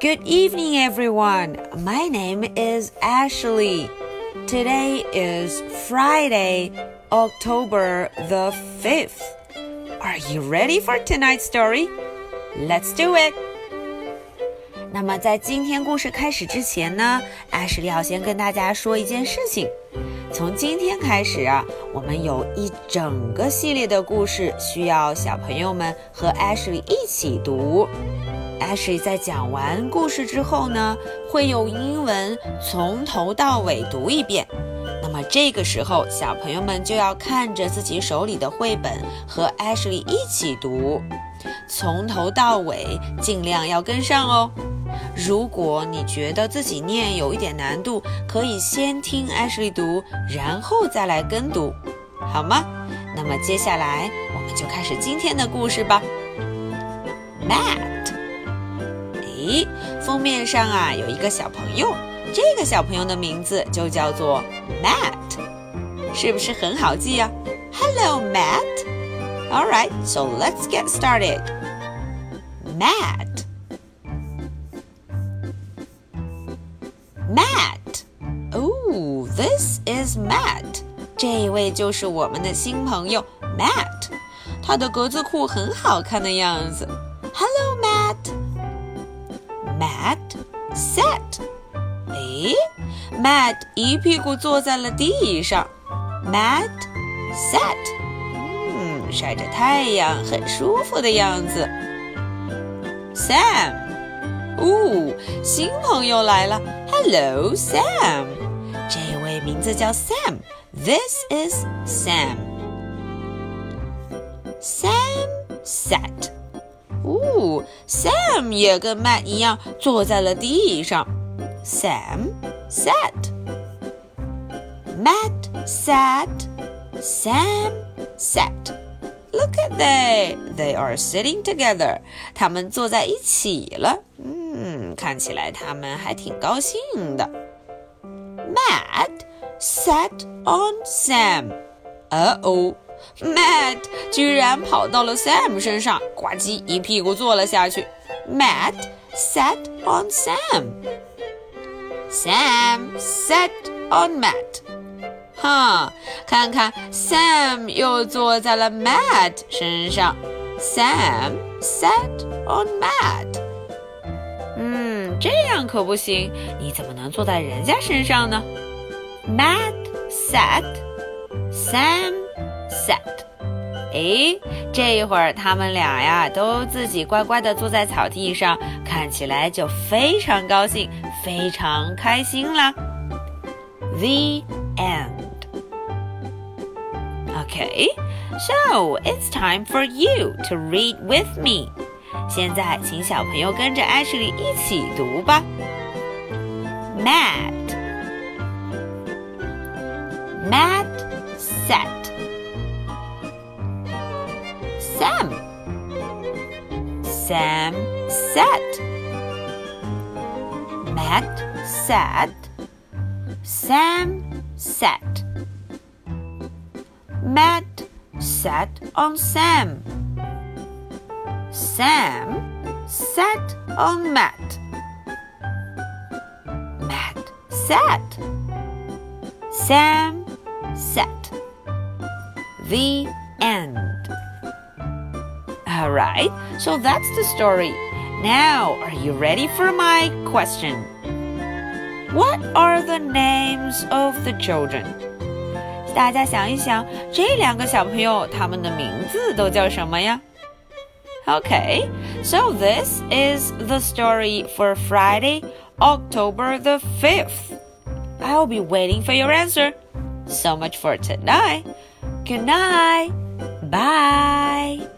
Good evening, everyone. My name is Ashley. Today is Friday, October the 5th. Are you ready for tonight's story? Let's do it. 那么在今天故事开始之前呢，艾什利要先跟大家说一件事情。从今天开始啊，我们有一整个系列的故事需要小朋友们和艾什利一起读。 Ashley 在讲完故事之后呢，会用英文从头到尾读一遍。那么这个时候，小朋友们就要看着自己手里的绘本，和 Ashley 一起读，从头到尾，尽量要跟上哦。如果你觉得自己念有一点难度，可以先听 Ashley 读，然后再来跟读，好吗？那么接下来我们就开始今天的故事吧。Matt。咦，封面上啊有一个小朋友，这个小朋友的名字就叫做 Matt，是不是很好记呀？Hello, Matt. All right, so let's get started. Matt. Matt. Oh, this is Matt. 这位就是我们的新朋友 Matt，他的格子裤很好看的样子。Hello, Matt. Matt sat。诶，Matt 一屁股坐在了地上。Matt sat。嗯，晒着太阳，很舒服的样子。Sam。哦，新朋友来了。Hello, Sam。这位名字叫 Sam。This is Sam. Sam sat. 哦，Sam 也跟 Matt 一样坐在了地上。Sam sat. Matt sat. Sam sat. Look at they. They are sitting together. 他们坐在一起了。嗯，看起来他们还挺高兴的。Matt sat on Sam. Uh oh. Matt 居然跑到了 Sam 身上，呱唧一屁股坐了下去。Matt sat on Sam. Sam sat on Matt. 哈，看看 Sam 又坐在了 Matt 身上。Sam sat on Matt. 嗯，这样可不行，你怎么能坐在人家身上呢？Matt sat. Sam sat。诶，这一会儿他们俩呀都自己乖乖的坐在草地上，看起来就非常高兴，非常开心啦。The end. Okay, so it's time for you to read with me. 现在，请小朋友跟着 Ashley 一起读吧。Matt, Matt sat. Sam sat. Matt sat. Sam sat. Matt sat on Sam. Sam sat on Matt. Matt sat. Sam sat. The end. All right, so that's the story. Now, are you ready for my question? What are the names of the children? 大家想一想，这两个小朋友他们的名字都叫什么呀？Okay, so this is the story for Friday, October the 5th. I'll be waiting for your answer. So much for tonight. Good night. Bye.